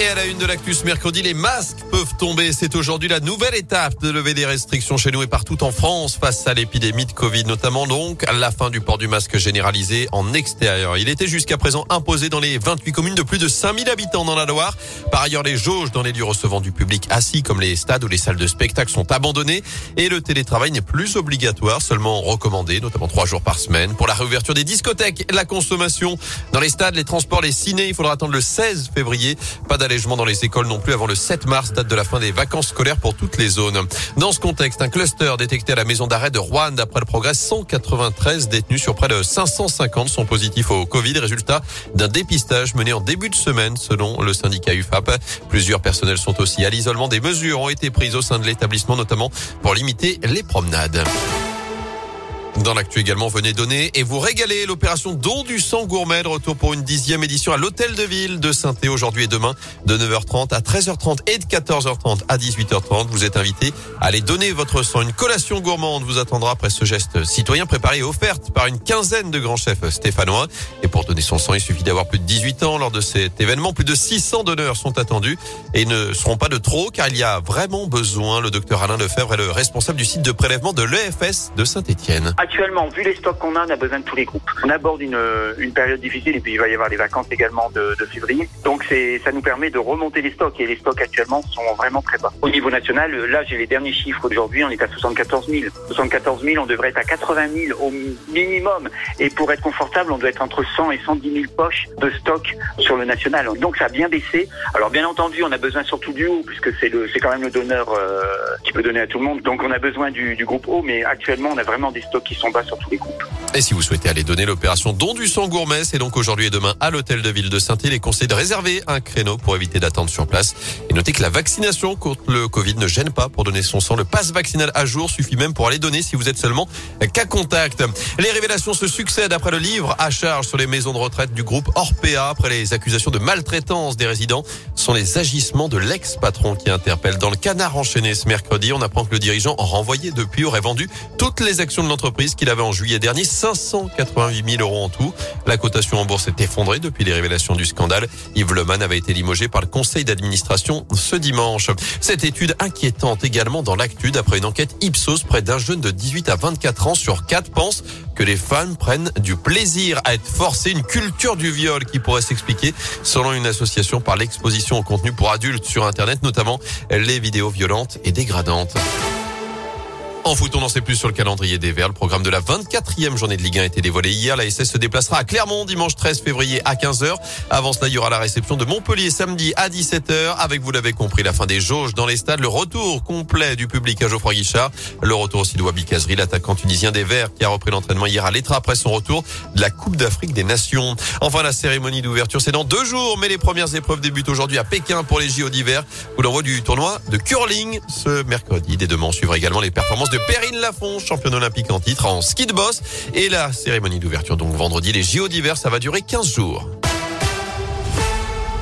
Et à la une de l'actus mercredi, les masques peuvent tomber. C'est aujourd'hui la nouvelle étape de lever des restrictions chez nous et partout en France face à l'épidémie de Covid, notamment donc la fin du port du masque généralisé en extérieur. Il était jusqu'à présent imposé dans les 28 communes de plus de 5000 habitants dans la Loire. Par ailleurs, les jauges dans les lieux recevant du public assis comme les stades ou les salles de spectacle sont abandonnées et le télétravail n'est plus obligatoire, seulement recommandé, notamment trois jours par semaine. Pour la réouverture des discothèques, la consommation dans les stades, les transports, les cinés, il faudra attendre le 16 février. Pas dans les écoles non plus avant le 7 mars, date de la fin des vacances scolaires pour toutes les zones. Dans ce contexte, un cluster détecté à la maison d'arrêt de Rouen. D'après le progrès, 193 détenus sur près de 550 sont positifs au Covid, résultat d'un dépistage mené en début de semaine selon le syndicat UFAP. Plusieurs personnels sont aussi à l'isolement. Des mesures ont été prises au sein de l'établissement, notamment pour limiter les promenades. Dans l'actu également, venez donner et vous régaler l'opération Don du sang gourmet retour pour une dixième édition à l'hôtel de ville de saint aujourd'hui et demain de 9h30 à 13h30 et de 14h30 à 18h30. Vous êtes invité à aller donner votre sang. Une collation gourmande vous attendra après ce geste citoyen préparé et offerte par une quinzaine de grands chefs stéphanois. Et pour donner son sang, il suffit d'avoir plus de 18 ans lors de cet événement. Plus de 600 donneurs sont attendus et ne seront pas de trop car il y a vraiment besoin. Le docteur Alain Lefebvre est le responsable du site de prélèvement de l'EFS de Saint-Etienne actuellement, vu les stocks qu'on a, on a besoin de tous les groupes. On aborde une, période difficile et puis il va y avoir les vacances également de, février. Donc ça nous permet de remonter les stocks et les stocks actuellement sont vraiment très bas. Au niveau national, là j'ai les derniers chiffres aujourd'hui, on est à 74 000. 74 000, on devrait être à 80 000 au minimum. Et pour être confortable, on doit être entre 100 et 110 000 poches de stock sur le national. Donc ça a bien baissé. Alors bien entendu, on a besoin surtout du haut puisque c'est c'est quand même le donneur euh, qui peut donner à tout le monde. Donc on a besoin du, du groupe haut, mais actuellement on a vraiment des stocks qui bas sur tous les. Et si vous souhaitez aller donner l'opération Don du sang gourmet, c'est donc aujourd'hui et demain à l'hôtel de ville de saint Il est conseillé de réserver un créneau pour éviter d'attendre sur place. Et notez que la vaccination contre le Covid ne gêne pas pour donner son sang. Le passe vaccinal à jour suffit même pour aller donner si vous êtes seulement cas contact. Les révélations se succèdent après le livre à charge sur les maisons de retraite du groupe Orpea après les accusations de maltraitance des résidents. Ce sont les agissements de l'ex-patron qui interpellent. Dans le canard enchaîné ce mercredi, on apprend que le dirigeant renvoyé depuis aurait vendu toutes les actions de l'entreprise qu'il avait en juillet dernier. 588 000 euros en tout. La cotation en bourse est effondrée depuis les révélations du scandale. Yves Leman avait été limogé par le conseil d'administration ce dimanche. Cette étude inquiétante également dans l'actu d'après une enquête Ipsos, près d'un jeune de 18 à 24 ans sur 4 pense que les femmes prennent du plaisir à être forcées, une culture du viol qui pourrait s'expliquer selon une association par l'exposition au contenu pour adultes sur Internet, notamment les vidéos violentes et dégradantes. En foot, on n'en sait plus sur le calendrier des Verts. Le programme de la 24e journée de Ligue 1 a été dévoilé hier. La SS se déplacera à Clermont dimanche 13 février à 15h. Avant cela, il y aura la réception de Montpellier samedi à 17h. Avec, vous l'avez compris, la fin des jauges dans les stades. Le retour complet du public à Geoffroy Guichard. Le retour aussi de Wabi Kazri, l'attaquant tunisien des Verts qui a repris l'entraînement hier à l'Etra après son retour de la Coupe d'Afrique des Nations. Enfin, la cérémonie d'ouverture, c'est dans deux jours, mais les premières épreuves débutent aujourd'hui à Pékin pour les JO d'hiver. Vous l'envoi du tournoi de curling ce mercredi. Dès demain, on suivra également les performances Perrine Lafont, championne olympique en titre en ski de boss. Et la cérémonie d'ouverture donc vendredi, les JO d'hiver, ça va durer 15 jours.